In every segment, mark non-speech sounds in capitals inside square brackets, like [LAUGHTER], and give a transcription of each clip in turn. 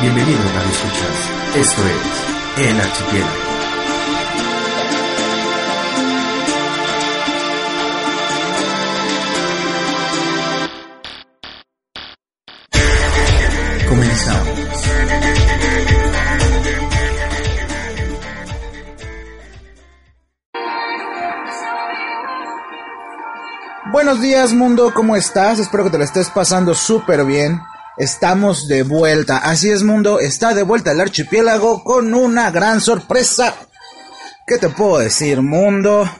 Bienvenido a Escuchas. Esto es El Archipiélago. Comenzamos. Buenos días mundo, ¿cómo estás? Espero que te la estés pasando súper bien. Estamos de vuelta. Así es mundo, está de vuelta el archipiélago con una gran sorpresa. ¿Qué te puedo decir mundo?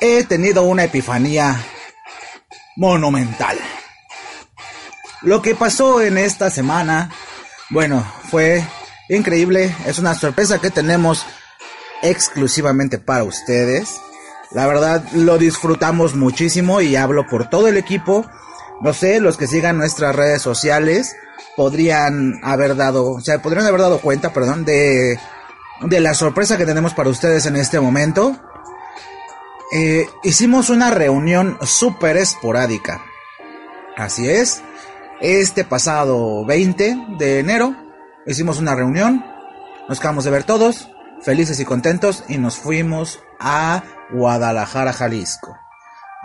He tenido una epifanía monumental. Lo que pasó en esta semana, bueno, fue increíble. Es una sorpresa que tenemos exclusivamente para ustedes. La verdad lo disfrutamos muchísimo y hablo por todo el equipo. No sé, los que sigan nuestras redes sociales podrían haber dado, o sea, podrían haber dado cuenta, perdón, de, de la sorpresa que tenemos para ustedes en este momento. Eh, hicimos una reunión súper esporádica. Así es. Este pasado 20 de enero hicimos una reunión. Nos acabamos de ver todos, felices y contentos, y nos fuimos a Guadalajara, Jalisco.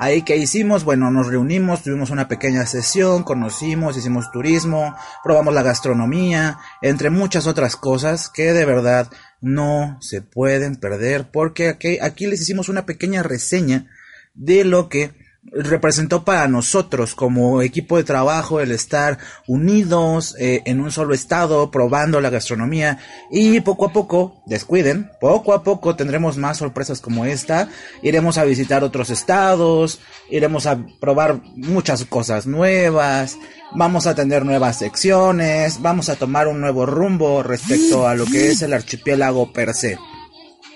Ahí que hicimos, bueno, nos reunimos, tuvimos una pequeña sesión, conocimos, hicimos turismo, probamos la gastronomía, entre muchas otras cosas que de verdad no se pueden perder porque aquí, aquí les hicimos una pequeña reseña de lo que representó para nosotros como equipo de trabajo el estar unidos eh, en un solo estado probando la gastronomía. Y poco a poco descuiden poco a poco tendremos más sorpresas como esta. Iremos a visitar otros estados iremos a probar muchas cosas nuevas vamos a tener nuevas secciones vamos a tomar un nuevo rumbo respecto a lo que es el archipiélago per se.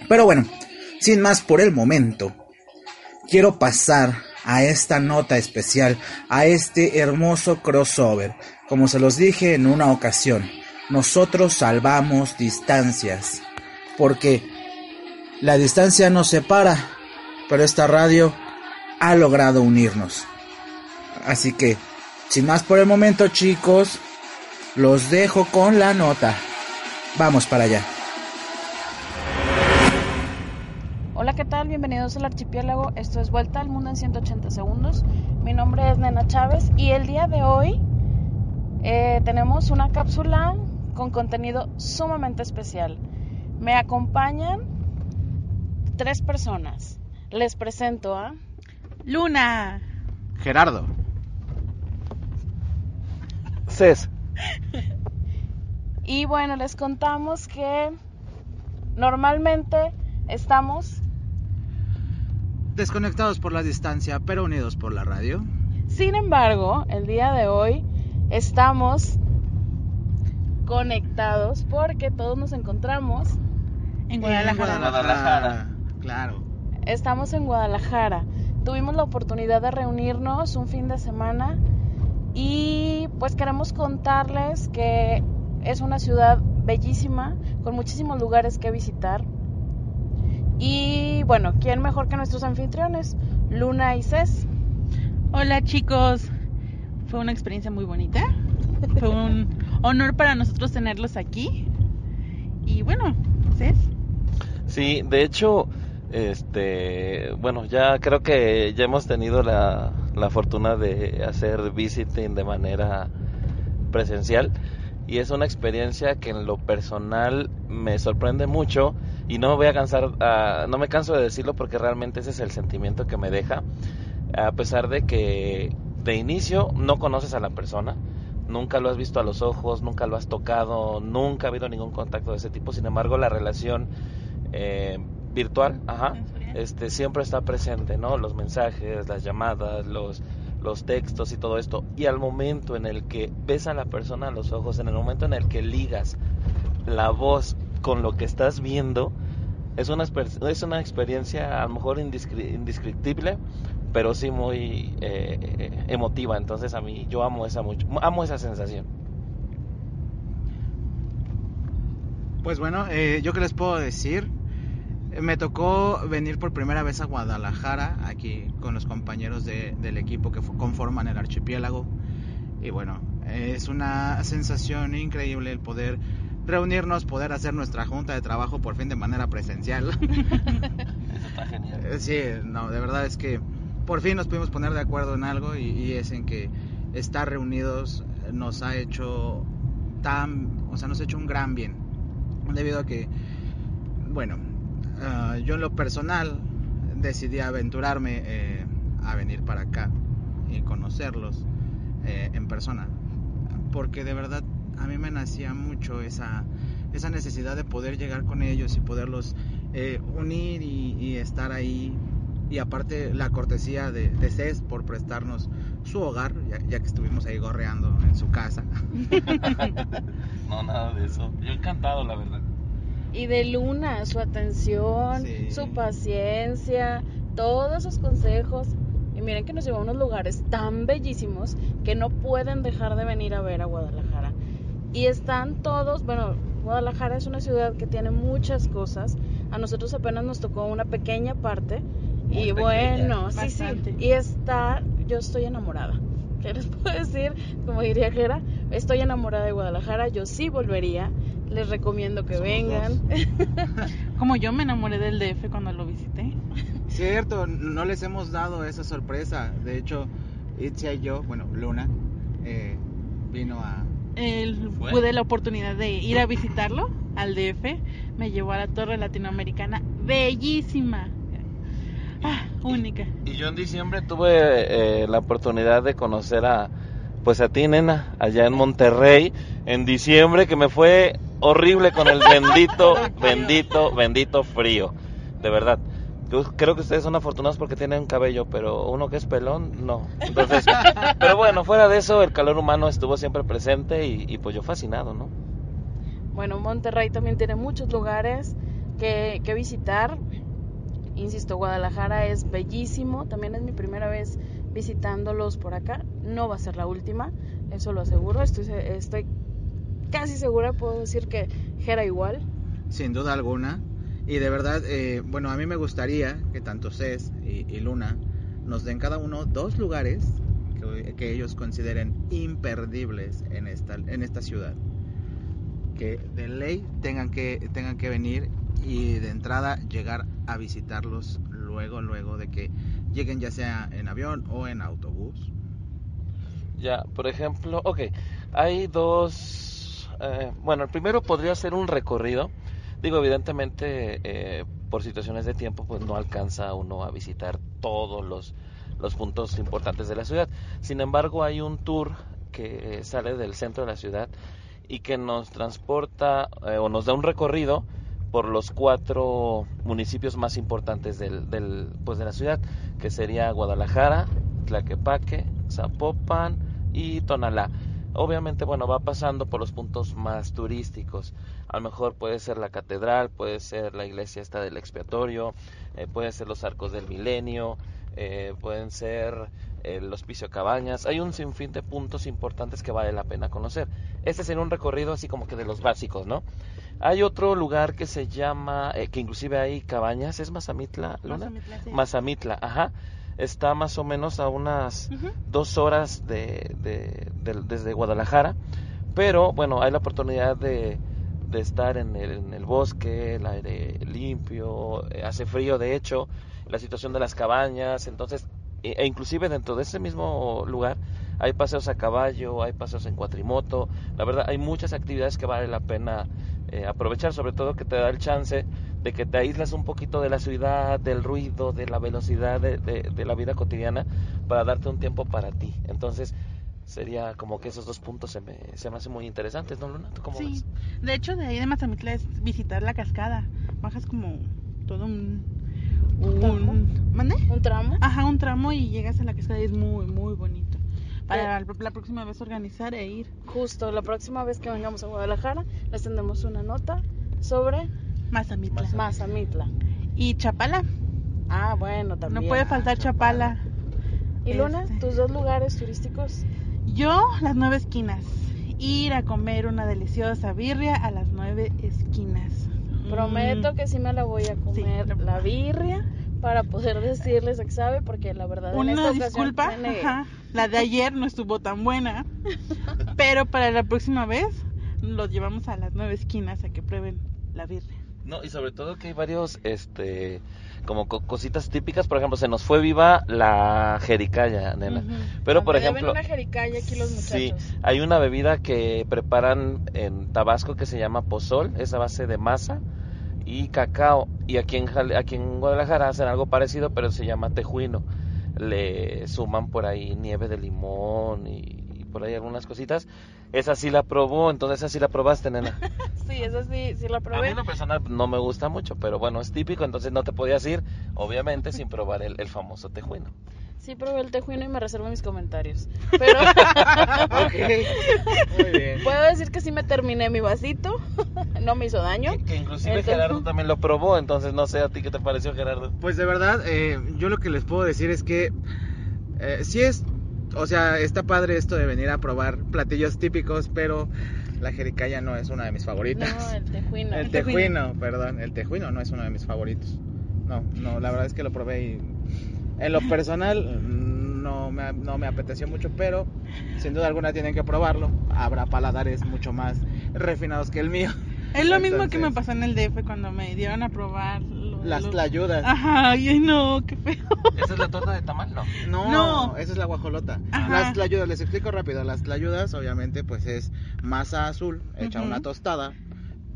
Pero bueno sin más por el momento quiero pasar a esta nota especial, a este hermoso crossover. Como se los dije en una ocasión, nosotros salvamos distancias, porque la distancia nos separa, pero esta radio ha logrado unirnos. Así que, sin más por el momento chicos, los dejo con la nota. Vamos para allá. Hola, ¿qué tal? Bienvenidos al archipiélago. Esto es Vuelta al Mundo en 180 segundos. Mi nombre es Nena Chávez y el día de hoy eh, tenemos una cápsula con contenido sumamente especial. Me acompañan tres personas. Les presento a Luna, Gerardo. Cés. Y bueno, les contamos que normalmente estamos Desconectados por la distancia, pero unidos por la radio. Sin embargo, el día de hoy estamos conectados porque todos nos encontramos. en Guadalajara. Guadalajara. Claro. Estamos en Guadalajara. Tuvimos la oportunidad de reunirnos un fin de semana y pues queremos contarles que es una ciudad bellísima, con muchísimos lugares que visitar. Y bueno, ¿quién mejor que nuestros anfitriones? Luna y Cés. Hola chicos, fue una experiencia muy bonita. Fue un honor para nosotros tenerlos aquí. Y bueno, Cés. Sí, de hecho, este, bueno, ya creo que ya hemos tenido la, la fortuna de hacer visiting de manera presencial y es una experiencia que en lo personal me sorprende mucho y no me voy a cansar, ah, no me canso de decirlo porque realmente ese es el sentimiento que me deja, a pesar de que de inicio no conoces a la persona, nunca lo has visto a los ojos, nunca lo has tocado, nunca ha habido ningún contacto de ese tipo, sin embargo la relación eh, virtual, ajá, este siempre está presente, ¿no? Los mensajes, las llamadas, los los textos y todo esto. Y al momento en el que ves a la persona a los ojos, en el momento en el que ligas la voz con lo que estás viendo, es una, es una experiencia a lo mejor indescri- indescriptible, pero sí muy eh, emotiva. Entonces a mí yo amo esa mucho, amo esa sensación. Pues bueno, eh, yo qué les puedo decir. Eh, Me tocó venir por primera vez a Guadalajara, aquí con los compañeros de- del equipo que conforman el archipiélago. Y bueno, Es una sensación increíble el poder reunirnos, poder hacer nuestra junta de trabajo por fin de manera presencial. [LAUGHS] Eso está genial. Eh, Sí, no, de verdad es que por fin nos pudimos poner de acuerdo en algo y, y es en que estar reunidos nos ha hecho tan, o sea, nos ha hecho un gran bien. Debido a que, bueno, ah, yo en lo personal decidí aventurarme eh, a venir para acá y conocerlos eh, en persona. Porque de verdad a mí me nacía mucho esa, esa necesidad de poder llegar con ellos y poderlos eh, unir y, y estar ahí. Y aparte la cortesía de, de CES por prestarnos su hogar, ya, ya que estuvimos ahí gorreando en su casa. [LAUGHS] No, nada de eso. Yo encantado, la verdad. Y de Luna, su atención, Sí. su paciencia, todos sus consejos. Y miren que nos llevó a unos lugares tan bellísimos que no pueden dejar de venir a ver a Guadalajara. Y están todos, bueno, Guadalajara es una ciudad que tiene muchas cosas. A nosotros apenas nos tocó una pequeña parte. Muy y pequeña, bueno, sí, sí. Y está, yo estoy enamorada. [LAUGHS] ¿Qué les puedo decir? Como diría Jera, estoy enamorada de Guadalajara. Yo sí volvería. Les recomiendo que Somos vengan. [LAUGHS] Como yo me enamoré del DF cuando lo visité. Cierto, no les hemos dado esa sorpresa. De hecho, Itzia y yo, bueno, Luna, eh, vino a... El- pude la oportunidad de ir a visitarlo al DF. Me llevó a la Torre Latinoamericana, bellísima. Ah, única. Y yo en diciembre tuve eh, la oportunidad de conocer a, pues a ti, nena, allá en Monterrey, en diciembre, que me fue horrible con el bendito, [LAUGHS] bendito, bendito frío. De verdad. Yo creo que ustedes son afortunados porque tienen un cabello, pero uno que es pelón, no. Entonces, [LAUGHS] pero bueno, fuera de eso, el calor humano estuvo siempre presente y, y pues yo fascinado, ¿no? Bueno, Monterrey también tiene muchos lugares que, que visitar. Insisto, Guadalajara es bellísimo. También es mi primera vez visitándolos por acá. No va a ser la última, eso lo aseguro. Estoy, se- estoy casi segura, puedo decir que Jera igual. Sin duda alguna. Y de verdad, eh, bueno, a mí me gustaría que tanto Cés y, Luna nos den cada uno dos lugares que, que ellos consideren imperdibles en esta, en esta ciudad. Que de ley tengan que, tengan que venir y de entrada llegar a visitarlos luego, luego de que lleguen ya sea en avión o en autobús. Ya, por ejemplo, ok, hay dos, eh, bueno, el primero podría ser un recorrido. Digo, evidentemente, eh, por situaciones de tiempo, pues no alcanza uno a visitar todos los, puntos importantes de la ciudad. Sin embargo, hay un tour que sale del centro de la ciudad y que nos transporta eh, o nos da un recorrido por los cuatro municipios más importantes del, del, pues de la ciudad, que sería Guadalajara, Tlaquepaque, Zapopan y Tonalá. Obviamente, bueno, va pasando por los puntos más turísticos. A lo mejor puede ser la catedral, puede ser la iglesia esta del expiatorio, eh, pueden ser los arcos del milenio, eh, pueden ser el hospicio Cabañas. Hay un sinfín de puntos importantes que vale la pena conocer. Este sería un recorrido así como que de los básicos, ¿no? Hay otro lugar que se llama, eh, que inclusive hay cabañas, ¿es Mazamitla, Luna? Mazamitla, sí. Mazamitla, ajá. Está más o menos a unas dos horas de, de- de- desde Guadalajara, pero bueno, hay la oportunidad de, de estar en el, en el bosque, el aire limpio, eh, hace frío de hecho, la situación de las cabañas, entonces, e, e inclusive dentro de ese mismo lugar hay paseos a caballo, hay paseos en cuatrimoto, la verdad hay muchas actividades que vale la pena eh, aprovechar, sobre todo que te da el chance de que te aíslas un poquito de la ciudad, del ruido, de la velocidad de, de- de la vida cotidiana para darte un tiempo para ti. Entonces, sería como que esos dos puntos se me, se me hacen muy interesantes, ¿no, Luna? ¿Tú cómo Sí, ves? de hecho de ahí de Mazamitla es visitar la cascada. Bajas como todo un... un ¿Mande? Un tramo. Ajá, un tramo y llegas a la cascada y es muy, muy bonito. Para la, la próxima vez organizar e ir. Justo la próxima vez que vengamos a Guadalajara, les tendremos una nota sobre Mazamitla. Mazamitla. Y Chapala. Ah, bueno, también. No puede faltar Chapala. ¿Y Luna, Este. tus dos lugares turísticos? Yo, las nueve esquinas. Ir a comer una deliciosa birria a las nueve esquinas. Prometo Mm. que sí me la voy a comer Sí. la birria para poder [LAUGHS] decirles a qué sabe, porque la verdad en Una esta ocasión disculpa, me. La de ayer no estuvo tan buena. Pero para la próxima vez los llevamos a las nueve esquinas a que prueben la birria. No, y sobre todo que hay varios, este, como co- cositas típicas. Por ejemplo, se nos fue viva la jericaya, nena. Ujú. Pero, por Me deben ejemplo, una jericaya aquí los muchachos. Sí, hay una bebida que preparan en Tabasco que se llama pozol, es a base de masa y cacao. Y aquí en, Jale- aquí en Guadalajara hacen algo parecido, pero se llama tejuino. Le suman por ahí nieve de limón y, y por ahí algunas cositas. Esa sí la probó, entonces esa sí la probaste, nena. [LAUGHS] Sí, esa sí, sí la A mí probé. lo personal no me gusta mucho, pero bueno, es típico, entonces no te podías ir, obviamente, sin probar el, el famoso tejuino. Sí probé el tejuino y me reservo mis comentarios. Pero Ok. Muy bien. puedo decir que sí me terminé mi vasito. No me hizo daño. Que, que inclusive Entonces- Gerardo también lo probó, entonces no sé a ti qué te pareció, Gerardo. Pues de verdad, eh, yo lo que les puedo decir es que eh, sí es, o sea, está padre esto de venir a probar platillos típicos, pero la jericaya no es una de mis favoritas. No, el tejuino. el tejuino, perdón, el tejuino no es uno de mis favoritos. No, no, la verdad es que lo probé y en lo personal mm, no me, no me apeteció mucho, pero sin duda alguna tienen que probarlo. Habrá paladares mucho más refinados que el mío. [LAUGHS] Es lo mismo que me pasó en el DF cuando me dieron a probar lo- Las los- tlayudas. Ajá, ay no, qué feo. ¿Esa es la torta de tamal? No. No, No. esa es la guajolota. Ajá. Las tlayudas, les explico rápido. Las tlayudas, obviamente, pues es masa azul hecha Ujú. una tostada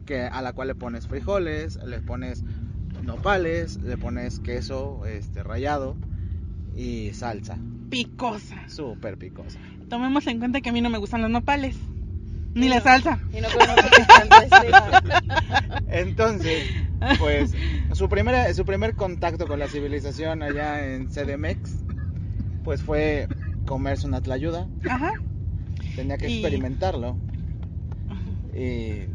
que a la cual le pones frijoles, le pones nopales, le pones queso este rallado y salsa. Picosa. Súper picosa. Tomemos en cuenta que a mí no me gustan los nopales. Ni la salsa. Y no. [LAUGHS] Entonces, pues su primera su primer contacto con la civilización allá en CDMX pues fue comerse una tlayuda. Ajá. Tenía que Y- experimentarlo. Y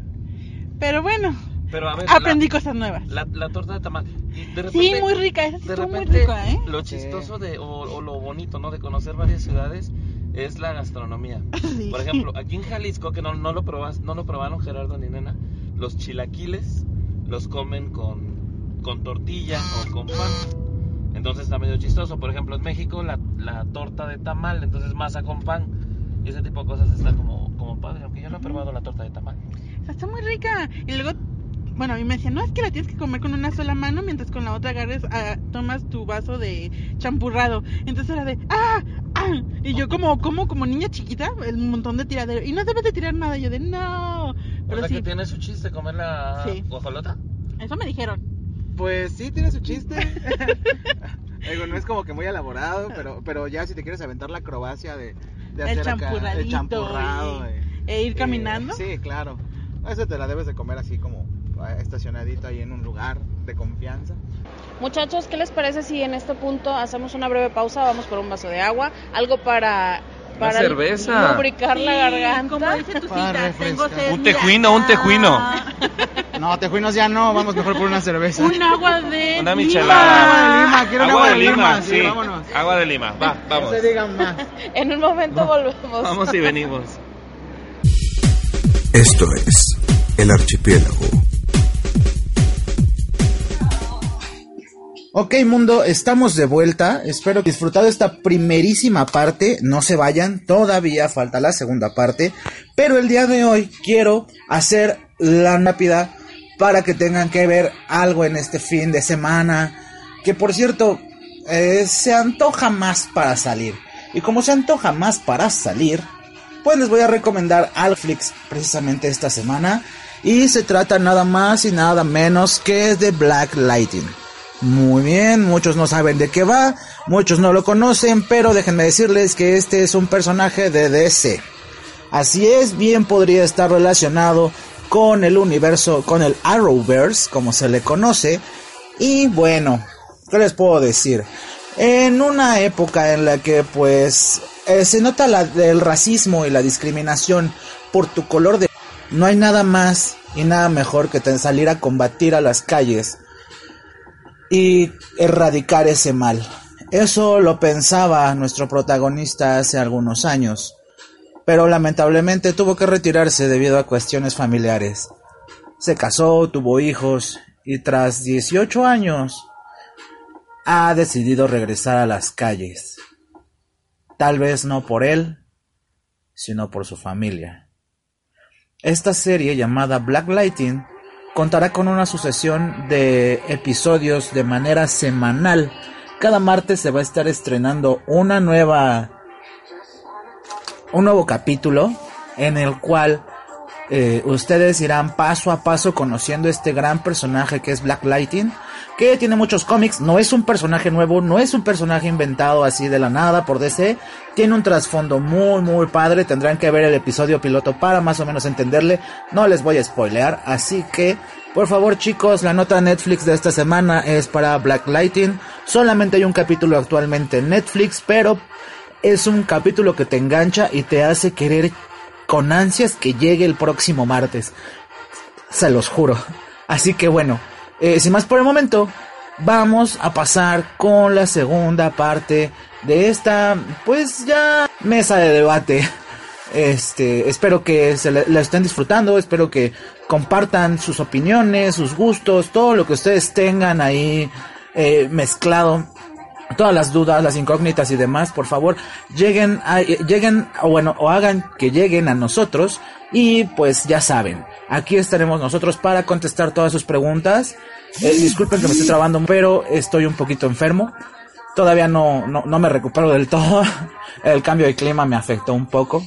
Pero bueno, Pero a ver, aprendí cosas nuevas. la, la, la torta de tamal. Y de Sí, repente, muy rica. Esa sí De estuvo muy repente, rica, ¿eh? lo Sí. chistoso de, o, o lo bonito, ¿no? De conocer varias ciudades es la gastronomía. [LAUGHS] Sí. Por ejemplo, aquí en Jalisco, que no, no lo probas, no lo probaron Gerardo ni Nena, los chilaquiles los comen con, con tortilla o con pan. Entonces está medio chistoso. Por ejemplo, en México la, la torta de tamal, entonces masa con pan. Y ese tipo de cosas está como, como padre, aunque yo no he probado la torta de tamal. Está muy rica. Y luego, bueno, a mí me decían, no, es que la tienes que comer con una sola mano, mientras con la otra agarres, ah, tomas tu vaso de champurrado. Entonces era de, ¡ah! ¡ah! Y yo como, como, como niña chiquita, el montón de tiradero. Y no debes de tirar nada. Y yo de, no. O Pero sea sí, que tiene su chiste comer la Sí. guajolota. eso me dijeron. pues sí tiene su chiste. [LAUGHS] Digo, no es como que muy elaborado, pero, pero ya si te quieres aventar la acrobacia de, de El hacer acá champurradito el champurrado. y- eh, E ir eh, caminando. sí, claro. Eso te la debes de comer así como estacionadito ahí en un lugar de confianza. Muchachos, ¿qué les parece si en este punto hacemos una breve pausa? Vamos por un vaso de agua, algo para, para cerveza. lubricar la garganta. Como dice tu cita, tengo refrescar. sed. Un tejuino, un tejuino. [LAUGHS] No, tejuinos ya no, vamos mejor por una cerveza. Un agua de Una lima. michelada. Agua de lima, quiero un Agua de lima, sí, sí. vámonos. Agua de lima. Va, No vamos. se digan más. [LAUGHS] En un momento volvemos. Vamos y venimos. Esto es El Archipiélago. Ok mundo, estamos de vuelta. Espero que disfrutado esta primerísima parte. No se vayan, todavía falta la segunda parte. Pero el día de hoy quiero hacer la rápida para que tengan que ver algo en este fin de semana. Que por cierto, eh, se antoja más para salir. Y como se antoja más para salir, pues les voy a recomendar Alflix precisamente esta semana. Y se trata nada más y nada menos que de Black Lightning. Muy bien, muchos no saben de qué va, muchos no lo conocen, pero déjenme decirles que este es un personaje de DC. Así es, bien podría estar relacionado con el universo, con el Arrowverse, como se le conoce. Y bueno, ¿qué les puedo decir? En una época en la que pues eh, se nota la, el racismo y la discriminación por tu color de... No hay nada más y nada mejor que salir a combatir a las calles y erradicar ese mal. Eso lo pensaba nuestro protagonista hace algunos años, pero lamentablemente tuvo que retirarse debido a cuestiones familiares. Se casó, tuvo hijos y tras 18 años ha decidido regresar a las calles. tal vez no por él, sino por su familia. Esta serie llamada Black Lighting contará con una sucesión de episodios de manera semanal. Cada martes se va a estar estrenando una nueva un nuevo capítulo en el cual eh, ustedes irán paso a paso conociendo este gran personaje que es Black Lighting, que tiene muchos cómics, no es un personaje nuevo, no es un personaje inventado así de la nada por DC, tiene un trasfondo muy muy padre, tendrán que ver el episodio piloto para más o menos entenderle, no les voy a spoilear, así que por favor chicos, la nota Netflix de esta semana es para Black Lighting, solamente hay un capítulo actualmente en Netflix, pero es un capítulo que te engancha y te hace querer con ansias que llegue el próximo martes. Se los juro. Así que bueno, eh, sin más por el momento, vamos a pasar con la segunda parte de esta, pues ya, mesa de debate. Este, espero que se la estén disfrutando, espero que compartan sus opiniones, sus gustos, todo lo que ustedes tengan ahí eh, mezclado todas las dudas, las incógnitas y demás, por favor, lleguen a, lleguen o bueno, o hagan que lleguen a nosotros y pues ya saben, aquí estaremos nosotros para contestar todas sus preguntas. Eh, disculpen que me estoy trabando, pero estoy un poquito enfermo. Todavía no, no, me recupero del [LAUGHS] todo. El cambio de clima me afectó un poco.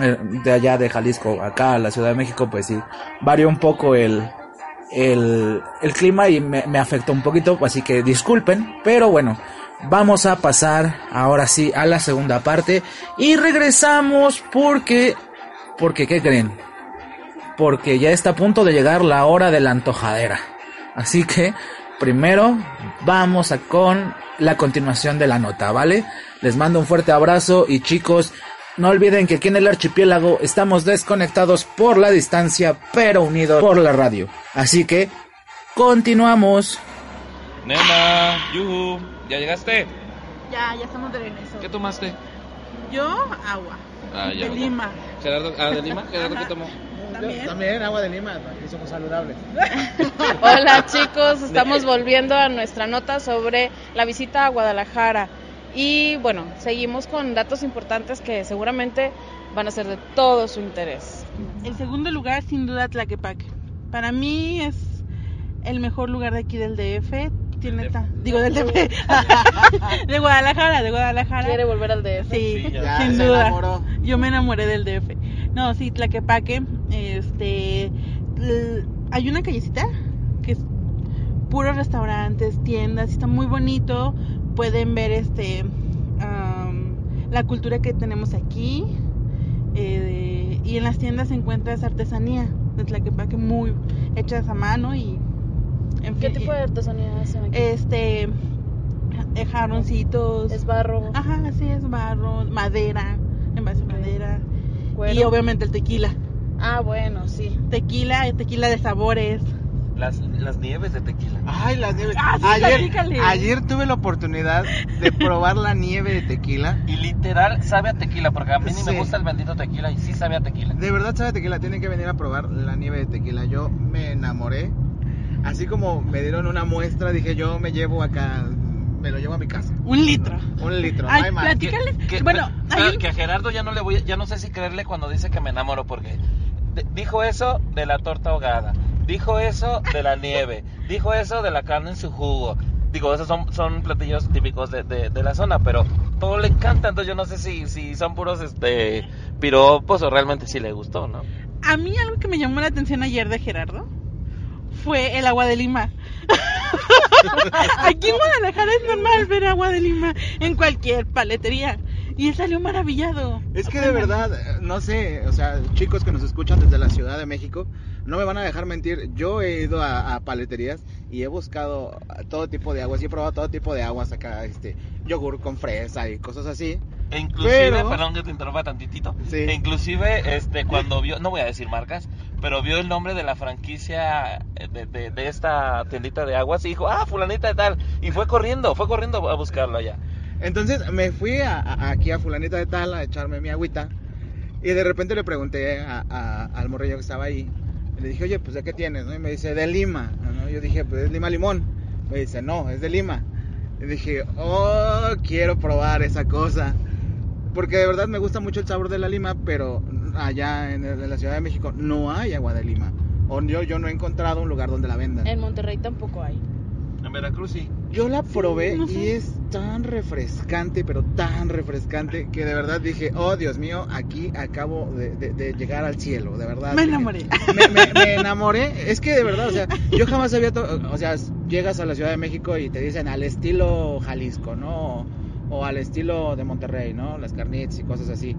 Eh, De allá de Jalisco, acá a la Ciudad de México, pues sí, varió un poco el, el, el clima y me, me afectó un poquito, así que disculpen, pero bueno, vamos a pasar ahora sí a la segunda parte y regresamos porque, porque, ¿qué creen? Porque ya está a punto de llegar la hora de la antojadera. Así que, primero, vamos a con la continuación de la nota, ¿vale? Les mando un fuerte abrazo y chicos, no olviden que aquí en el archipiélago estamos desconectados por la distancia, pero unidos por la radio. Así que, continuamos. Nena, yuhu, ¿ya llegaste? Ya, ya estamos de regreso. ¿Qué tomaste? Yo, agua. Ah, ya. de Lima. Gerardo, ah, de Lima, Gerardo, ¿qué tomó? También. También agua de Lima, aquí somos saludables. [LAUGHS] Hola chicos, estamos volviendo a nuestra nota sobre la visita a Guadalajara. Y bueno, seguimos con datos importantes que seguramente van a ser de todo su interés. El segundo lugar, sin duda, Tlaquepaque. Para mí es el mejor lugar de aquí del DF. Tiene ta- digo del DF. [LAUGHS] de Guadalajara, de Guadalajara. ¿Quiere volver al DF? Sí, Sí, ya. sin duda. enamoró. Yo me enamoré del DF. No, sí, Tlaquepaque. Este. hay una callecita que es puros restaurantes, tiendas, está muy bonito. Pueden ver este. la cultura que tenemos aquí. eh, y en las tiendas encuentras artesanía de Tlaquepaque muy hechas a mano y. En ¿Qué fin, tipo de artesanía hacen aquí? Este. eh, jarroncitos. ¿Es barro? Ajá, sí, es barro, madera, en base a madera. Cuero? Y obviamente el tequila. Ah, bueno, sí. Tequila, tequila de sabores. Las, las nieves de tequila. Ay, las nieves. Ah, sí, ayer, ayer tuve la oportunidad de probar la nieve de tequila. Y literal sabe a tequila, porque a mí ni me gusta el bendito tequila y sí sabe a tequila. De verdad sabe a tequila, tienen que venir a probar la nieve de tequila. Yo me enamoré. Así como me dieron una muestra, dije yo me llevo acá, me lo llevo a mi casa. Un litro. Un litro, Ay, no hay más. platí- Dígales, Que- bueno, pero que a Gerardo ya no le voy, ya no sé si creerle cuando dice que me enamoro porque dijo eso de la torta ahogada, dijo eso de la nieve, [LAUGHS] dijo eso de la carne en su jugo. Digo, esos son, son platillos típicos de, de- de la zona, pero todo le encanta, entonces yo no sé si, si son puros este piropos o realmente sí le gustó, ¿no? A mí algo que me llamó la atención ayer de Gerardo fue el agua de Lima. [LAUGHS] Aquí en Guadalajara es normal ver agua de Lima en cualquier paletería. Y él salió maravillado. Es que de verdad, no sé, o sea, chicos que nos escuchan desde la Ciudad de México, no me van a dejar mentir. Yo he ido a, a paleterías y he buscado todo tipo de aguas y he probado todo tipo de aguas acá, este, yogur con fresa y cosas así. E inclusive, Pero- perdón que te interrumpa tantitito, Sí. e inclusive este cuando vio, no voy a decir marcas, pero vio el nombre de la franquicia eh, de, esta tiendita de aguas y dijo, ah, fulanita de tal, y fue corriendo, fue corriendo a buscarlo allá. Entonces me fui a, aquí a fulanita de tal a echarme mi agüita y de repente le pregunté a- al morrillo que estaba ahí. Le dije, oye, pues ¿de qué tienes? ¿no? Y me dice, de Lima. ¿no? Yo dije, pues es Lima Limón. Me dice, no, es de Lima. Y dije, oh, quiero probar esa cosa. porque de verdad me gusta mucho el sabor de la lima, pero allá en, el- en la Ciudad de México no hay agua de lima. O yo, yo no he encontrado un lugar donde la vendan. En Monterrey tampoco hay. En Veracruz sí. Yo la probé no sé. y es tan refrescante, pero tan refrescante, que de verdad dije, oh Dios mío, aquí acabo de, de- de llegar al cielo, de verdad. Me enamoré. Me, me- me enamoré, es que de verdad, o sea, yo jamás había, to- o sea, llegas a la Ciudad de México y te dicen al estilo Jalisco, ¿no? O al estilo de Monterrey, ¿no? Las carnitas y cosas así.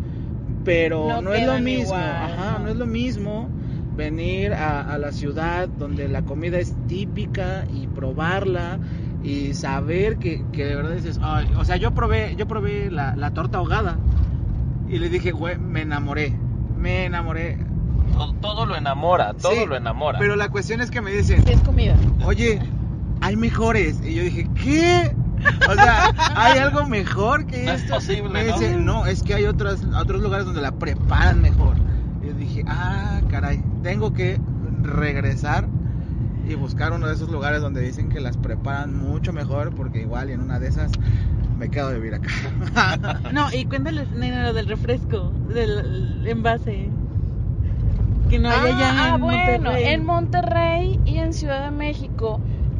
Pero No no, es lo mismo, igual, ajá, no. no es lo mismo venir a, a la ciudad donde la comida es típica y probarla y saber que, que de verdad dices, "Ay", o sea, yo probé, yo probé la, la torta ahogada y le dije, güey, me enamoré, me enamoré. Todo, todo lo enamora, todo Sí, lo enamora. Pero la cuestión es que me dicen, es comida. oye, hay mejores. Y yo dije, ¿qué? O sea, ¿hay algo mejor que No es esto? posible, Me ¿no? dice, no, es que hay otros, otros lugares donde la preparan mejor. Y yo dije, ah, caray, tengo que regresar y buscar uno de esos lugares donde dicen que las preparan mucho mejor, porque igual y en una de esas me quedo de vivir acá. [LAUGHS] No, y cuéntales, nena, lo del refresco, del envase. Que no hay ah, allá ah, en bueno, Monterrey. en Monterrey y en Ciudad de México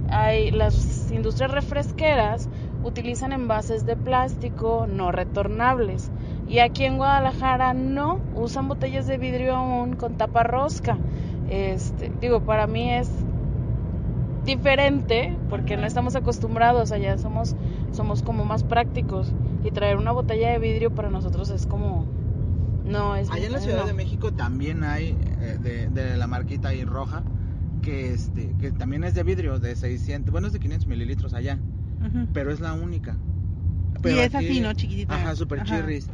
hay las industrias refresqueras utilizan envases de plástico no retornables y aquí en Guadalajara no usan botellas de vidrio aún con tapa rosca. Este, digo, para mí es diferente porque no estamos acostumbrados allá somos somos como más prácticos y traer una botella de vidrio para nosotros es como no es Allá en la Ciudad no. de México también hay eh, de, de la marquita ahí roja, que, este, que también es de vidrio, de 600, bueno, es de 500 mililitros allá, Pero es la única. Y es así, ¿no? Chiquitita. Ajá, super Ajá. chirris.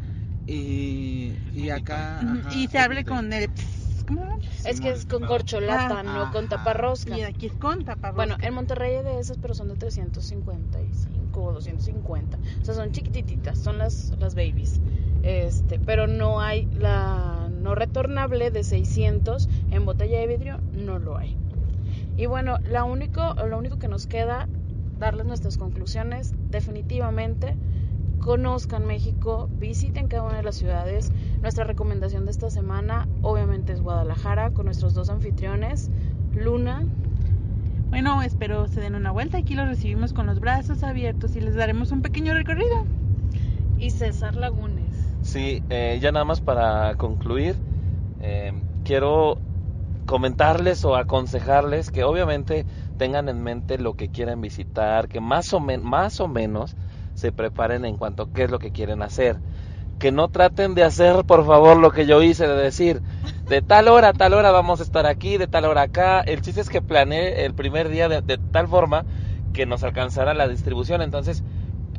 Y, y acá... Ajá, y se abre este, con el... pss, ¿Cómo? Es que es con corcholata, ah, no con ajá. tapa rosca. Y aquí es con tapa Bueno, en Monterrey hay de esas, pero son de 355 o 250. O sea, son chiquititas, son las, las babies. Este, pero no hay la no retornable de 600 en botella de vidrio, no lo hay. Y bueno, la único, lo único que nos queda darles nuestras conclusiones, definitivamente conozcan México, visiten cada una de las ciudades. Nuestra recomendación de esta semana obviamente es Guadalajara con nuestros dos anfitriones, Luna Bueno, espero se den una vuelta. Aquí los recibimos con los brazos abiertos y les daremos un pequeño recorrido. y César Lagunes. Sí, eh, ya nada más para concluir, eh, quiero comentarles o aconsejarles que obviamente tengan en mente lo que quieren visitar, que más o, menos se preparen en cuanto a qué es lo que quieren hacer. Que no traten de hacer, por favor, lo que yo hice, de decir, de tal hora a tal hora vamos a estar aquí, de tal hora acá. El chiste es que planeé el primer día de, de tal forma que nos alcanzara la distribución. Entonces,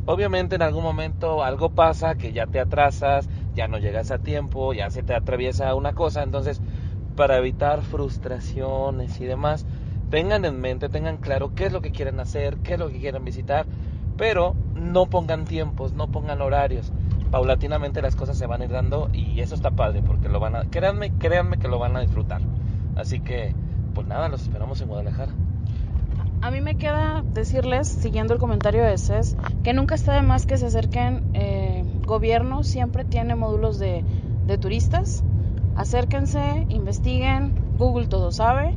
obviamente en algún momento algo pasa que ya te atrasas, ya no llegas a tiempo, ya se te atraviesa una cosa, entonces para evitar frustraciones y demás, tengan en mente, tengan claro qué es lo que quieren hacer, qué es lo que quieren visitar, pero no pongan tiempos, no pongan horarios. Paulatinamente las cosas se van a ir dando y eso está padre porque lo van a créanme, créanme que lo van a disfrutar. Así que pues nada, los esperamos en Guadalajara. A mí me queda decirles, siguiendo el comentario de Cés, que nunca está de más que se acerquen. Eh, gobierno siempre tiene módulos de turistas. Acérquense, investiguen. Google todo sabe.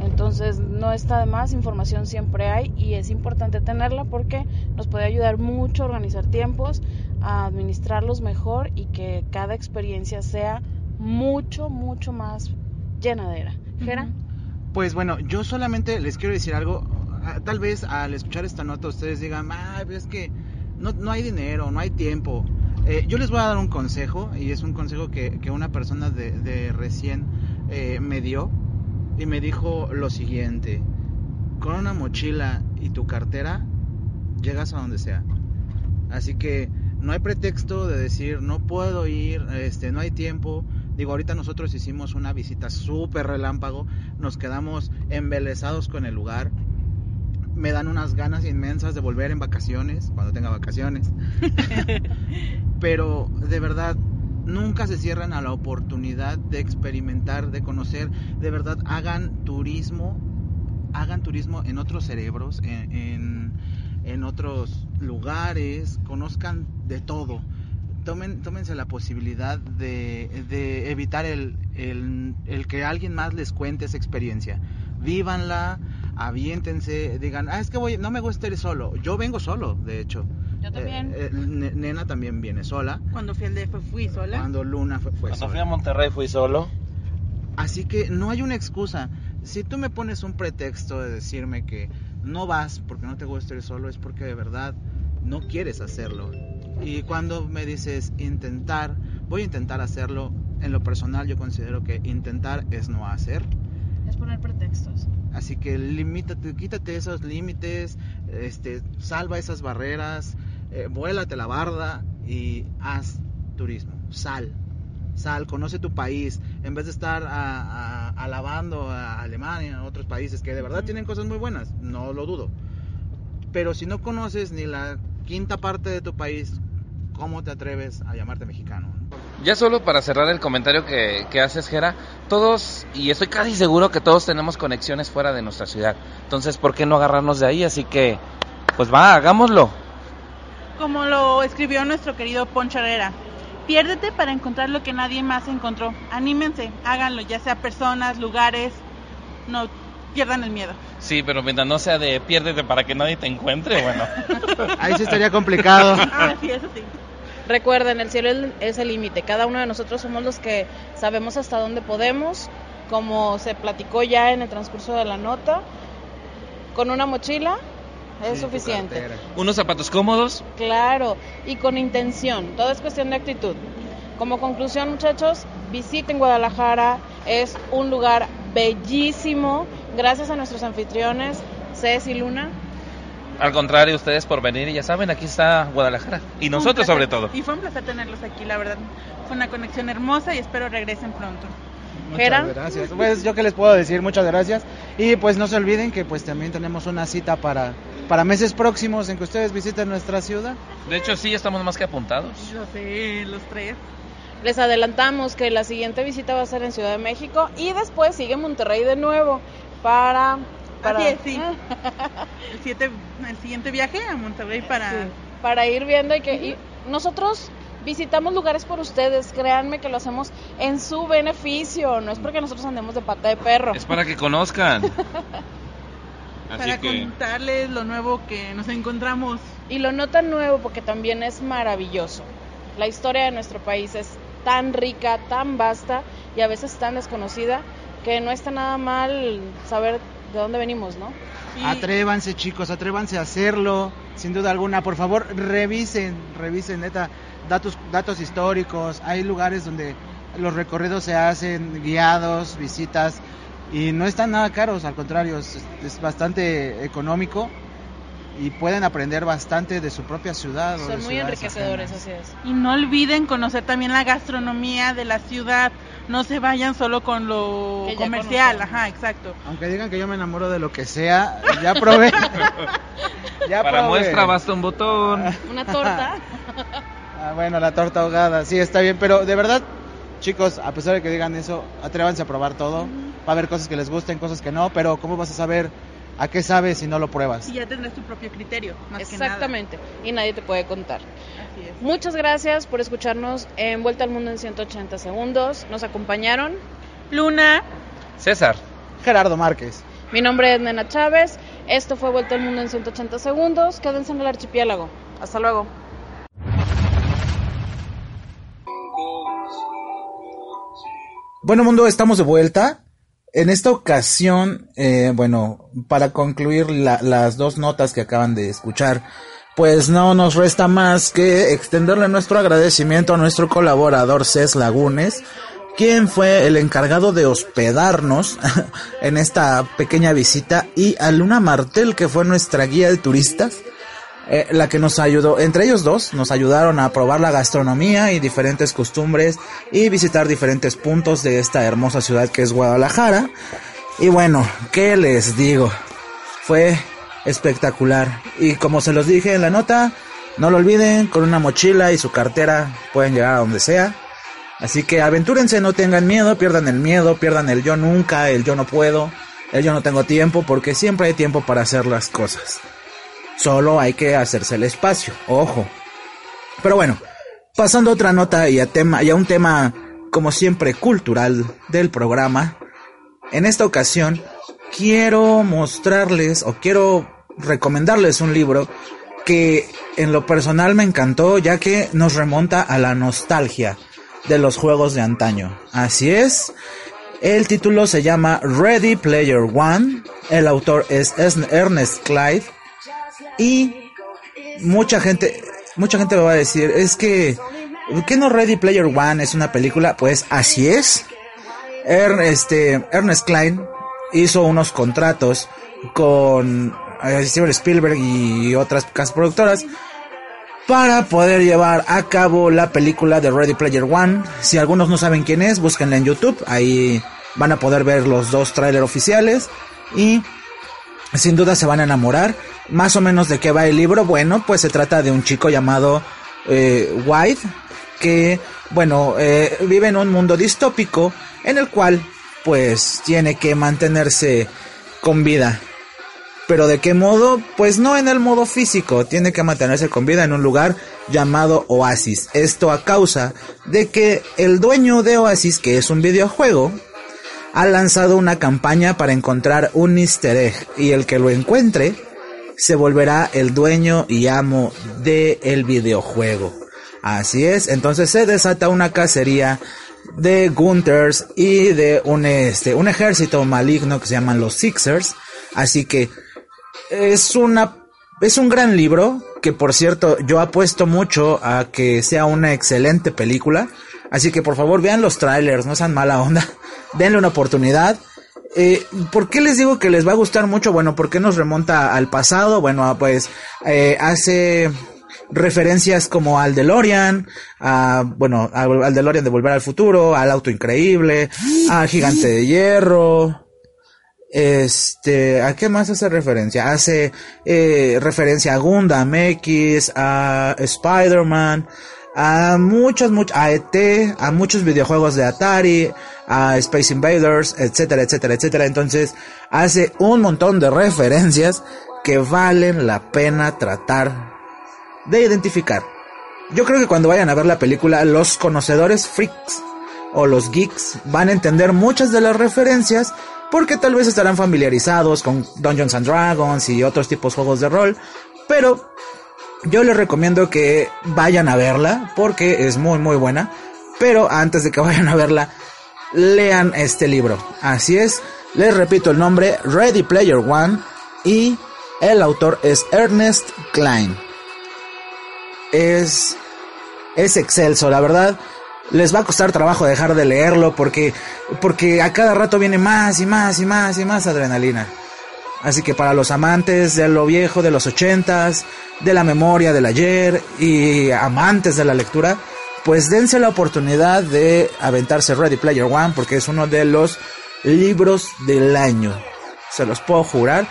Entonces no está de más, información siempre hay y es importante tenerla porque nos puede ayudar mucho a organizar tiempos, a administrarlos mejor y que cada experiencia sea mucho, mucho más llenadera. Jera. Pues bueno, yo solamente les quiero decir algo. Ah, Tal vez al escuchar esta nota ustedes digan, ah, es que no, no hay dinero, no hay tiempo. Eh, yo les voy a dar un consejo y es un consejo que, una persona de, de recién eh, me dio y me dijo lo siguiente, con una mochila y tu cartera llegas a donde sea. Así que no hay pretexto de decir no puedo ir, este, no hay tiempo. Digo, ahorita nosotros hicimos una visita súper relámpago, nos quedamos embelesados con el lugar. Me dan unas ganas inmensas de volver en vacaciones, cuando tenga vacaciones. [LAUGHS] Pero de verdad, nunca se cierran a la oportunidad de experimentar, de conocer. De verdad, hagan turismo, hagan turismo en otros cerebros, en, en, en otros lugares, conozcan de todo. tomen, tómense la posibilidad de, de evitar el, el, el que alguien más les cuente esa experiencia. Vívanla, aviéntense, digan, ah, es que voy, no me gusta ir solo. Yo vengo solo, de hecho. Yo también. Eh, eh, Ne- Nena también viene sola. Cuando fui al DF fui sola. Cuando Luna fue, fue Cuando sola. fui a Monterrey fui solo. Así que no hay una excusa. Si tú me pones un pretexto de decirme que no vas porque no te gusta ir solo, es porque de verdad no quieres hacerlo. Y cuando me dices intentar, voy a intentar hacerlo. En lo personal yo considero que intentar es no hacer. Poner pretextos. Así que limítate, quítate esos límites, este, salva esas barreras, eh, vuélate la barda y haz turismo. Sal, sal, conoce tu país. En vez de estar a- a- alabando a Alemania, a otros países que de verdad tienen cosas muy buenas, no lo dudo. Pero si no conoces ni la quinta parte de tu país, ¿cómo te atreves a llamarte mexicano? Ya solo para cerrar el comentario que, que haces, Jera, todos, y estoy casi seguro que todos tenemos conexiones fuera de nuestra ciudad. Entonces, ¿por qué no agarrarnos de ahí? Así que, pues va, hagámoslo. Como lo escribió nuestro querido Poncho Herrera. Piérdete para encontrar lo que nadie más encontró. Anímense, háganlo, ya sea personas, lugares. No pierdan el miedo. Sí, pero mientras no sea de piérdete para que nadie te encuentre, bueno. [LAUGHS] Ahí sí estaría complicado. Ah, sí, eso sí. Recuerden, el cielo es- el límite. Cada uno de nosotros somos los que sabemos hasta dónde podemos, como se platicó ya en el transcurso de la nota. Con una mochila es Sí, suficiente. Unos zapatos cómodos. Claro, y con intención. Todo es cuestión de actitud. Como conclusión, muchachos, visiten Guadalajara. Es un lugar bellísimo. Gracias a nuestros anfitriones, Cés y Luna. Al contrario, ustedes por venir y ya saben, aquí está Guadalajara. Y nosotros sobre todo. Y fue un placer tenerlos aquí, la verdad. Fue una conexión hermosa y espero regresen pronto. Muchas gracias. Pues yo que les puedo decir, muchas gracias. Y pues no se olviden que pues también tenemos una cita para, para meses próximos en que ustedes visiten nuestra ciudad. De hecho, sí, estamos más que apuntados. Yo sé, los tres. Les adelantamos que la siguiente visita va a ser en Ciudad de México y después sigue Monterrey de nuevo para... para Así es, sí. [LAUGHS] El, siete- el siguiente viaje a Monterrey para... Sí, para ir viendo y que y nosotros visitamos lugares por ustedes, créanme que lo hacemos en su beneficio, no es porque nosotros andemos de pata de perro. Es para que conozcan. [LAUGHS] Así para que, contarles lo nuevo que nos encontramos. Y lo no tan nuevo porque también es maravilloso. La historia de nuestro país es tan rica, tan vasta y a veces tan desconocida que no está nada mal saber de dónde venimos, ¿no? Y- Atrévanse chicos, atrévanse a hacerlo, sin duda alguna. Por favor, revisen, revisen, neta, datos, datos históricos. Hay lugares donde los recorridos se hacen guiados, visitas, y no están nada caros, al contrario, es, es bastante económico y pueden aprender bastante de su propia ciudad. o de Son muy enriquecedores, ajenas. así es. Y no olviden conocer también la gastronomía de la ciudad. No se vayan solo con lo ya comercial. conocen. Ajá, exacto. Aunque digan que yo me enamoro de lo que sea, ya probé. [LAUGHS] ya para probé. muestra basta un botón. [LAUGHS] Una torta. [LAUGHS] Ah, bueno, la torta ahogada, sí, está bien, pero de verdad, chicos, a pesar de que digan eso, atrévanse a probar todo. Va a haber cosas que les gusten, cosas que no, pero ¿cómo vas a saber a qué sabes si no lo pruebas? Y ya tendrás tu propio criterio. Más Exactamente. Y nadie te puede contar. Así es. Muchas gracias por escucharnos en Vuelta al Mundo en 180 segundos. Nos acompañaron. Luna. César. Gerardo Márquez. Mi nombre es Nena Chávez. Esto fue Vuelta al Mundo en 180 segundos. Quédense en el archipiélago. Hasta luego. Bueno, mundo, estamos de vuelta. En esta ocasión, eh, bueno, para concluir la- las dos notas que acaban de escuchar, pues no nos resta más que extenderle nuestro agradecimiento a nuestro colaborador Cés Lagunes, quien fue el encargado de hospedarnos [LAUGHS] en esta pequeña visita, y a Luna Martel, que fue nuestra guía de turistas. Eh, la que nos ayudó, entre ellos dos, nos ayudaron a probar la gastronomía y diferentes costumbres y visitar diferentes puntos de esta hermosa ciudad que es Guadalajara. Y bueno, ¿qué les digo? Fue espectacular. Y como se los dije en la nota, no lo olviden, con una mochila y su cartera pueden llegar a donde sea. Así que aventúrense, no tengan miedo, pierdan el miedo, pierdan el yo nunca, el yo no puedo, el yo no tengo tiempo, porque siempre hay tiempo para hacer las cosas. Solo hay que hacerse el espacio, ojo. Pero bueno, Pasando a otra nota y a, tema, y a un tema, como siempre, cultural del programa. En esta ocasión, quiero mostrarles o quiero recomendarles un libro que en lo personal me encantó ya que nos remonta a la nostalgia de los juegos de antaño. Así es, el título se llama Ready Player One, el autor es Ernest Clyde y mucha gente mucha gente me va a decir, es que, ¿qué no Ready Player One es una película? Pues así es. este, Ernest Klein hizo unos contratos con eh, Steven Spielberg y otras casas productoras para poder llevar a cabo la película de Ready Player One. Si algunos no saben quién es, búsquenla en YouTube, ahí van a poder ver los dos trailers oficiales y sin duda se van a enamorar. Más o menos de qué va el libro. Bueno, pues se trata de un chico llamado eh, White que, bueno, eh, vive en un mundo distópico en el cual, pues, tiene que mantenerse con vida. Pero de qué modo? Pues no en el modo físico, tiene que mantenerse con vida en un lugar llamado Oasis. Esto a causa de que el dueño de Oasis, que es un videojuego, ha lanzado una campaña para encontrar un easter egg y el que lo encuentre se volverá el dueño y amo del el videojuego. Así es, entonces se desata una cacería de Gunters y de un este un ejército maligno que se llaman los Sixers, así que es una es un gran libro que por cierto yo apuesto mucho a que sea una excelente película, así que por favor vean los trailers, no sean mala onda, [LAUGHS] denle una oportunidad eh, ¿Por qué les digo que les va a gustar mucho? Bueno, porque nos remonta al pasado. Bueno, pues eh, hace referencias como al DeLorean, a, bueno, al DeLorean de Volver al Futuro, al Auto Increíble, al Gigante de Hierro. Este, ¿a qué más hace referencia? Hace eh, referencia a Gundam X, a Spider-Man, a muchos, muchos, a ET, a muchos videojuegos de Atari, a Space Invaders, etcétera, etcétera, etcétera. Entonces hace un montón de referencias que valen la pena tratar de identificar. Yo creo que cuando vayan a ver la película, los conocedores freaks o los geeks van a entender muchas de las referencias porque tal vez estarán familiarizados con Dungeons and Dragons y otros tipos de juegos de rol, pero yo les recomiendo que vayan a verla porque es muy muy buena. Pero antes de que [LAUGHS] vayan a verla, lean este libro. Así es, les repito el nombre, Ready Player One y el autor es Ernest Klein. Es es excelso, la verdad. Les va a costar trabajo dejar de leerlo porque porque a cada rato viene más y más y más y más adrenalina. Así que para los amantes de lo viejo, de los ochentas, de la memoria del ayer y amantes de la lectura, pues dense la oportunidad de aventarse Ready Player One porque es uno de los libros del año. Se los puedo jurar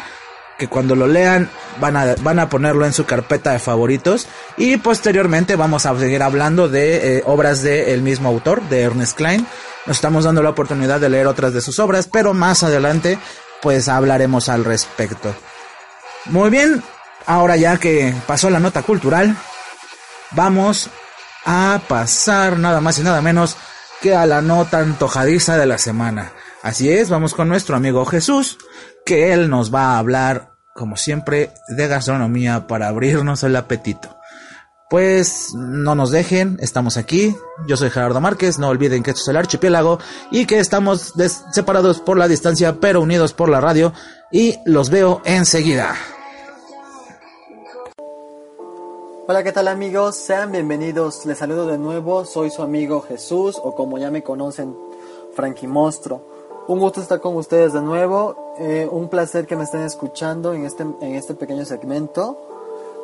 que cuando lo lean van a, van a ponerlo en su carpeta de favoritos y posteriormente vamos a seguir hablando de eh, obras del mismo autor, de Ernest Klein. Nos estamos dando la oportunidad de leer otras de sus obras, pero más adelante pues hablaremos al respecto. Muy bien, ahora ya que pasó la nota cultural, vamos a pasar nada más y nada menos que a la nota antojadiza de la semana. Así es, vamos con nuestro amigo Jesús, que él nos va a hablar, como siempre, de gastronomía para abrirnos el apetito pues no nos dejen, estamos aquí. Yo soy Gerardo Márquez, no olviden que esto es el archipiélago y que estamos separados por la distancia pero unidos por la radio y los veo enseguida. Hola, ¿qué tal amigos? Sean bienvenidos. Les saludo de nuevo. Soy su amigo Jesús o como ya me conocen, Frankie Mostro. Un gusto estar con ustedes de nuevo. Eh, un placer que me estén escuchando en este, en este pequeño segmento.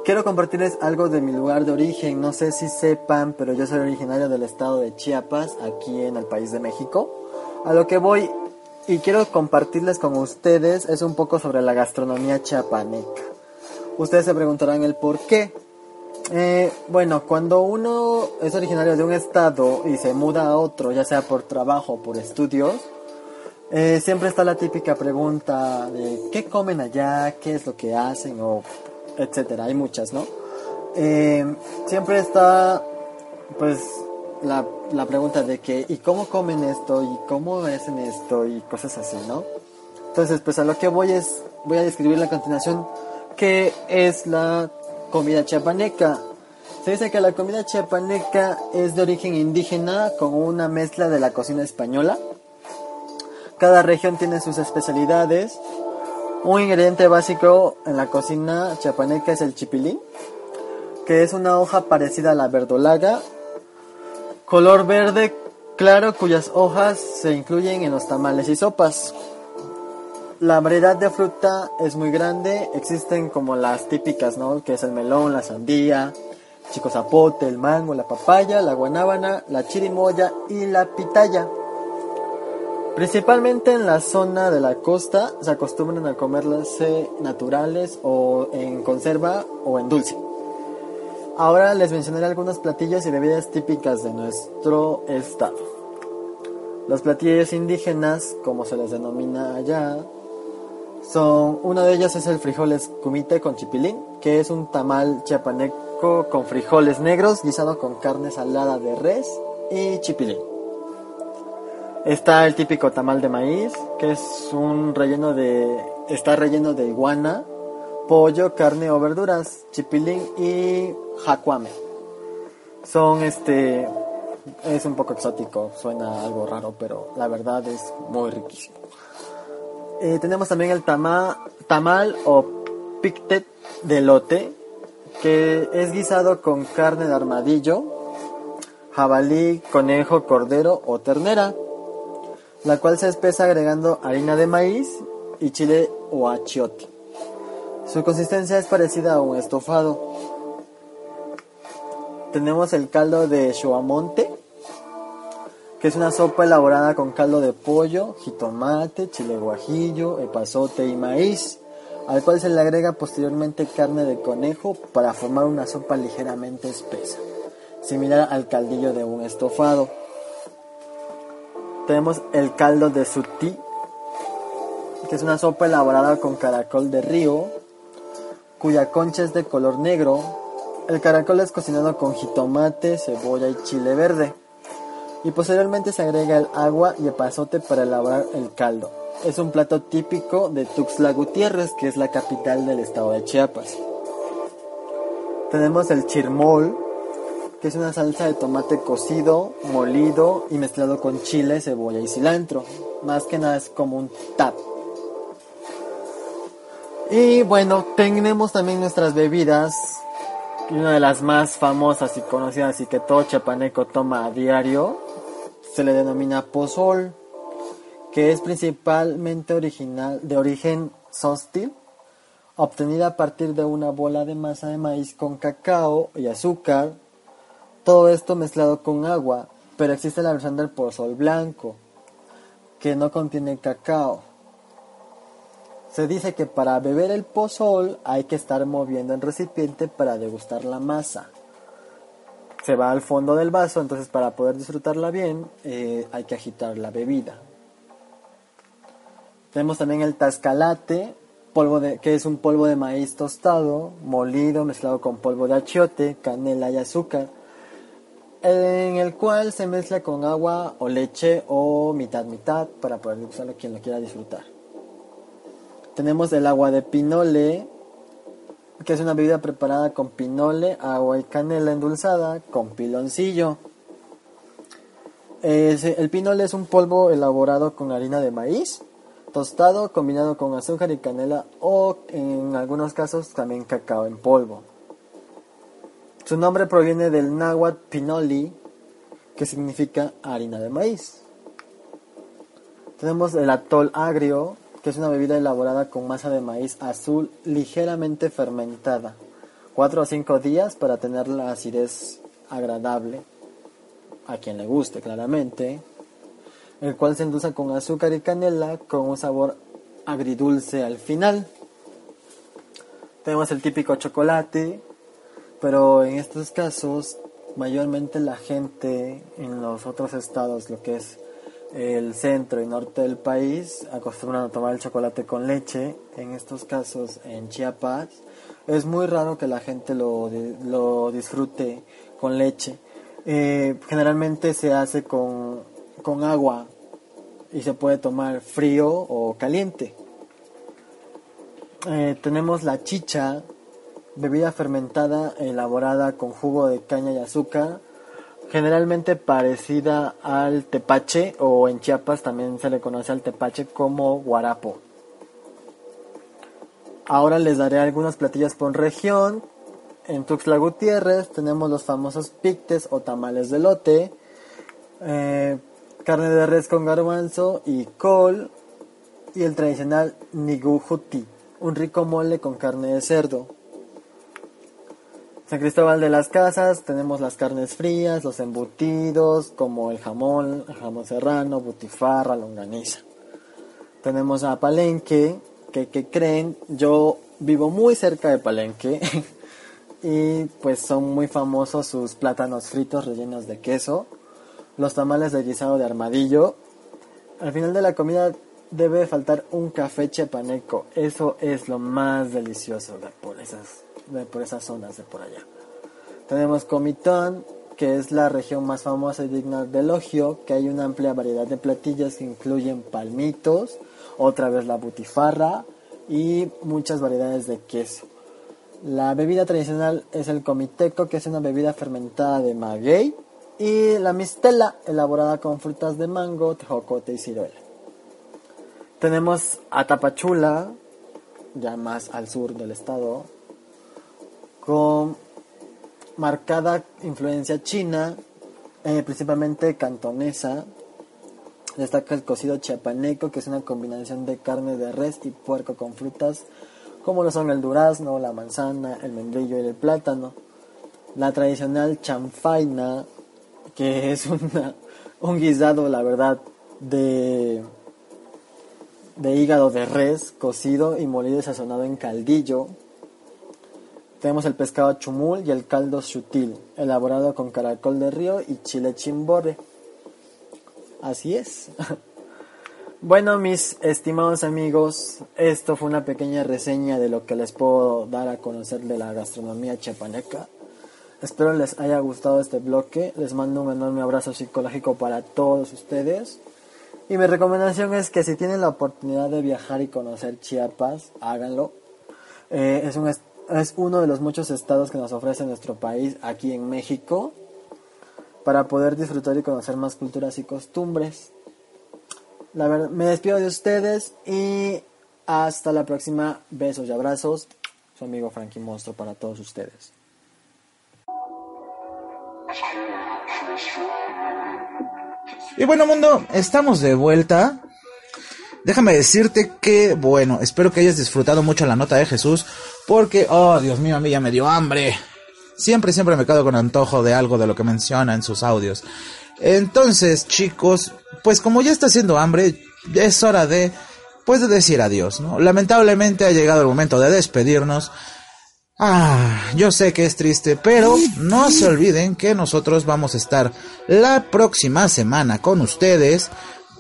Quiero compartirles algo de mi lugar de origen. No sé si sepan, pero yo soy originario del estado de Chiapas, aquí en el país de México. A lo que voy y quiero compartirles con ustedes es un poco sobre la gastronomía chiapaneca. Ustedes se preguntarán el por qué. Eh, bueno, cuando uno es originario de un estado y se muda a otro, ya sea por trabajo o por estudios, eh, siempre está la típica pregunta de qué comen allá, qué es lo que hacen o etcétera, hay muchas, ¿no? Eh, siempre está pues la, la pregunta de que, ¿y cómo comen esto? ¿Y cómo hacen esto? Y cosas así, ¿no? Entonces, pues a lo que voy es, voy a describir a continuación qué es la comida chiapaneca. Se dice que la comida chiapaneca es de origen indígena con una mezcla de la cocina española. Cada región tiene sus especialidades. Un ingrediente básico en la cocina chiapaneca es el chipilín, que es una hoja parecida a la verdolaga, color verde claro cuyas hojas se incluyen en los tamales y sopas. La variedad de fruta es muy grande, existen como las típicas, ¿no? Que es el melón, la sandía, chico zapote, el mango, la papaya, la guanábana, la chirimoya y la pitaya. Principalmente en la zona de la costa se acostumbran a comerlas naturales o en conserva o en dulce. Ahora les mencionaré algunos platillos y bebidas típicas de nuestro estado. Los platillos indígenas, como se les denomina allá, son, uno de ellos es el frijoles kumite con chipilín, que es un tamal chiapaneco con frijoles negros guisado con carne salada de res y chipilín. Está el típico tamal de maíz, que es un relleno de, está relleno de iguana, pollo, carne o verduras, chipilín y jacuame. Son este, es un poco exótico, suena algo raro, pero la verdad es muy riquísimo. Eh, tenemos también el tama, tamal o pictet de lote, que es guisado con carne de armadillo, jabalí, conejo, cordero o ternera, la cual se espesa agregando harina de maíz y chile o achiote. Su consistencia es parecida a un estofado. Tenemos el caldo de chuamonte, que es una sopa elaborada con caldo de pollo, jitomate, chile guajillo, epazote y maíz, al cual se le agrega posteriormente carne de conejo para formar una sopa ligeramente espesa, similar al caldillo de un estofado. Tenemos el caldo de sutí, que es una sopa elaborada con caracol de río, cuya concha es de color negro. El caracol es cocinado con jitomate, cebolla y chile verde y posteriormente se agrega el agua y epazote para elaborar el caldo. Es un plato típico de Tuxtla Gutiérrez, que es la capital del estado de Chiapas. Tenemos el chirmol, que es una salsa de tomate cocido, molido y mezclado con chile, cebolla y cilantro. Más que nada es como un tap. Y bueno, tenemos también nuestras bebidas. Una de las más famosas y conocidas y que todo chapaneco toma a diario se le denomina pozol, que es principalmente original, de origen sóstil, obtenida a partir de una bola de masa de maíz con cacao y azúcar, todo esto mezclado con agua, pero existe la versión del pozol blanco, que no contiene cacao. Se dice que para beber el pozol hay que estar moviendo el recipiente para degustar la masa se va al fondo del vaso, entonces para poder disfrutarla bien eh, hay que agitar la bebida. Tenemos también el tascalate, polvo de, que es un polvo de maíz tostado, molido, mezclado con polvo de achiote, canela y azúcar, en el cual se mezcla con agua o leche o mitad mitad para poder usarlo quien lo quiera disfrutar. Tenemos el agua de pinole, que es una bebida preparada con pinole, agua y canela endulzada con piloncillo. el pinole es un polvo elaborado con harina de maíz, tostado combinado con azúcar y canela o en algunos casos también cacao en polvo. Su nombre proviene del náhuatl pinoli, que significa harina de maíz. Tenemos el atol agrio, que es una bebida elaborada con masa de maíz azul ligeramente fermentada. 4 o 5 días para tener la acidez agradable, a quien le guste claramente, el cual se endulza con azúcar y canela con un sabor agridulce al final. Tenemos el típico chocolate, pero en estos casos mayormente la gente en los otros estados, lo que es el centro y norte del país acostumbran a tomar el chocolate con leche. En estos casos, en Chiapas, es muy raro que la gente lo, lo disfrute con leche. Eh, generalmente se hace con, con agua y se puede tomar frío o caliente. Eh, tenemos la chicha, bebida fermentada elaborada con jugo de caña y azúcar, generalmente parecida al tepache o en Chiapas también se le conoce al tepache como guarapo. Ahora les daré algunas platillas por región. En Tuxtla Gutiérrez tenemos los famosos pictes o tamales de lote, eh, carne de res con garbanzo y col y el tradicional nigujuti, un rico mole con carne de cerdo. San Cristóbal de las Casas tenemos las carnes frías, los embutidos como el jamón, el jamón serrano, butifarra, longaniza. Tenemos a Palenque, que, creen, yo vivo muy cerca de Palenque [LAUGHS] y pues son muy famosos sus plátanos fritos rellenos de queso, los tamales de guisado de armadillo. Al final de la comida debe faltar un café chepaneco, eso es lo más delicioso de por de por esas zonas de por allá. Tenemos Comitán, que es la región más famosa y digna de elogio, que hay una amplia variedad de platillas que incluyen palmitos, otra vez la butifarra y muchas variedades de queso. La bebida tradicional es el comiteco, que es una bebida fermentada de maguey, y la mistela, elaborada con frutas de mango, tejocote y ciruela. Tenemos a Tapachula, ya más al sur del estado, con marcada influencia china, eh, principalmente cantonesa, Destaca el cocido chiapaneco, que es una combinación de carne de res y puerco con frutas, como lo son el durazno, la manzana, el membrillo y el plátano. La tradicional chanfaina, que es una, un guisado, la verdad, de, de hígado de res, cocido y molido y sazonado en caldillo. Tenemos el pescado chumul y el caldo sutil, elaborado con caracol de río y chile chimbore. Así es. [LAUGHS] Bueno, mis estimados amigos, esto fue una pequeña reseña de lo que les puedo dar a conocer de la gastronomía chiapaneca. Espero les haya gustado este bloque. Les mando un enorme abrazo psicológico para todos ustedes. Y mi recomendación es que si tienen la oportunidad de viajar y conocer Chiapas, háganlo. Eh, es, un, es uno de los muchos estados que nos ofrece nuestro país aquí en México para poder disfrutar y conocer más culturas y costumbres. La verdad, me despido de ustedes y hasta la próxima. Besos y abrazos. Su amigo Frankie Monstruo para todos ustedes. Y bueno, mundo, estamos de vuelta. Déjame decirte que, bueno, espero que hayas disfrutado mucho la nota de Jesús, porque, oh, Dios mío, a mí ya me dio hambre. Siempre, siempre me quedo con antojo de algo de lo que menciona en sus audios. Entonces, chicos, pues como ya está haciendo hambre, es hora de, pues de decir adiós, ¿no? Lamentablemente ha llegado el momento de despedirnos. Ah, yo sé que es triste, pero no se olviden que nosotros vamos a estar la próxima semana con ustedes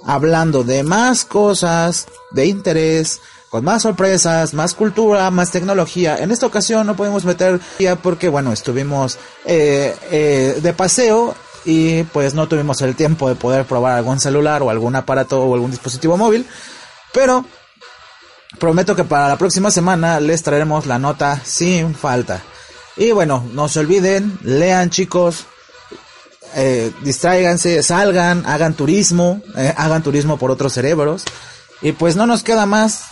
hablando de más cosas de interés, con más sorpresas, más cultura, más tecnología. En esta ocasión no podemos meter ya porque, bueno, estuvimos eh, eh, de paseo y pues no tuvimos el tiempo de poder probar algún celular o algún aparato o algún dispositivo móvil. Pero prometo que para la próxima semana les traeremos la nota sin falta. Y bueno, no se olviden, lean chicos, eh, distráiganse, salgan, hagan turismo, eh, hagan turismo por otros cerebros. Y pues no nos queda más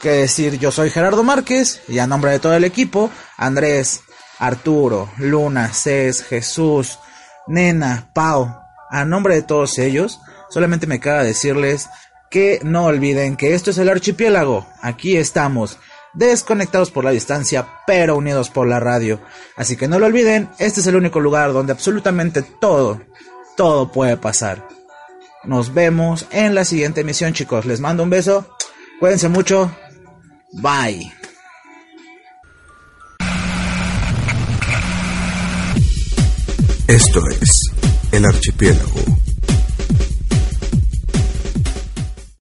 que decir, yo soy Gerardo Márquez y a nombre de todo el equipo, Andrés, Arturo, Luna, Cés, Jesús, Nena, Pau, a nombre de todos ellos, solamente me queda decirles que no olviden que esto es el archipiélago, aquí estamos, desconectados por la distancia, pero unidos por la radio. Así que no lo olviden, este es el único lugar donde absolutamente todo, todo puede pasar. Nos vemos en la siguiente emisión, chicos. Les mando un beso. Cuídense mucho. Bye. Esto es El Archipiélago.